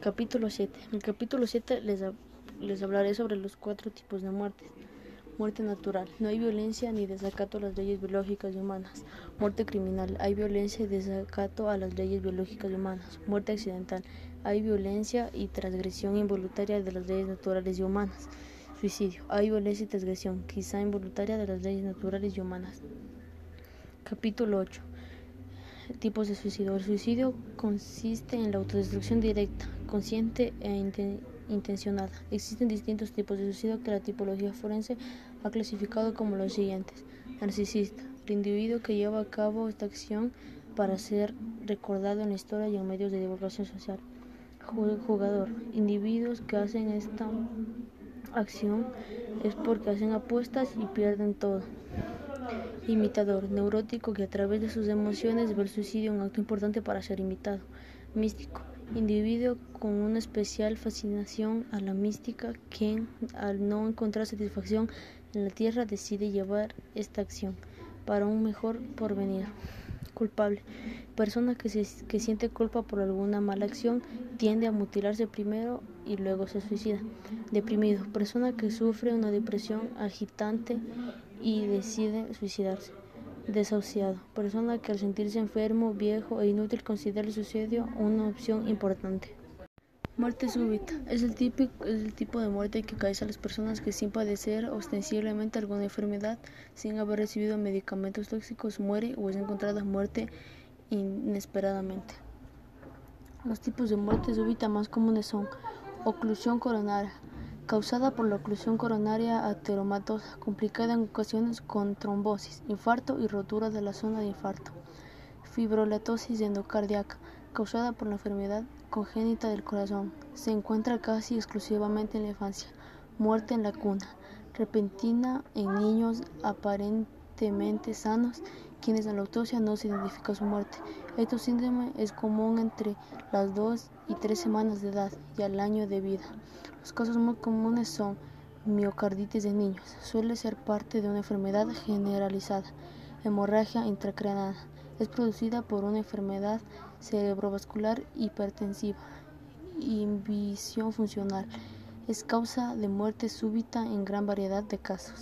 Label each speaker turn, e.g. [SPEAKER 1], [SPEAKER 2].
[SPEAKER 1] Capítulo 7. En el capítulo 7 les, les hablaré sobre los cuatro tipos de muertes. Muerte natural. No hay violencia ni desacato a las leyes biológicas y humanas. Muerte criminal. Hay violencia y desacato a las leyes biológicas y humanas. Muerte accidental. Hay violencia y transgresión involuntaria de las leyes naturales y humanas. Suicidio. Hay violencia y transgresión, quizá involuntaria, de las leyes naturales y humanas. Capítulo 8. Tipos de suicidio. El suicidio consiste en la autodestrucción directa, consciente e intencionada. Existen distintos tipos de suicidio que la tipología forense ha clasificado como los siguientes. Narcisista, el individuo que lleva a cabo esta acción para ser recordado en la historia y en medios de divulgación social. Jugador, individuos que hacen esta acción es porque hacen apuestas y pierden todo. Imitador, neurótico que a través de sus emociones ve el suicidio un acto importante para ser imitado. Místico, individuo con una especial fascinación a la mística que al no encontrar satisfacción en la tierra decide llevar esta acción para un mejor porvenir. Culpable, persona que, se, que siente culpa por alguna mala acción tiende a mutilarse primero y luego se suicida. Deprimido, persona que sufre una depresión agitante y decide suicidarse. Desahuciado, persona que al sentirse enfermo, viejo e inútil considera el suicidio una opción importante. Muerte súbita es el, típico, tipo de muerte que cae a las personas que sin padecer ostensiblemente alguna enfermedad, sin haber recibido medicamentos tóxicos, muere o es encontrada muerte inesperadamente. Los tipos de muerte súbita más comunes son oclusión coronaria, causada por la oclusión coronaria ateromatosa, complicada en ocasiones con trombosis, infarto y rotura de la zona de infarto. Fibrolatosis endocardíaca, causada por la enfermedad congénita del corazón. Se encuentra casi exclusivamente en la infancia. Muerte en la cuna, repentina en niños aparentemente sanos, quienes en la autopsia no se identifica su muerte. Este síndrome es común entre las dos y tres semanas de edad y al año de vida. Los casos muy comunes son miocarditis de niños, suele ser parte de una enfermedad generalizada, hemorragia intracraneal, es producida por una enfermedad cerebrovascular hipertensiva, inhibición funcional, es causa de muerte súbita en gran variedad de casos.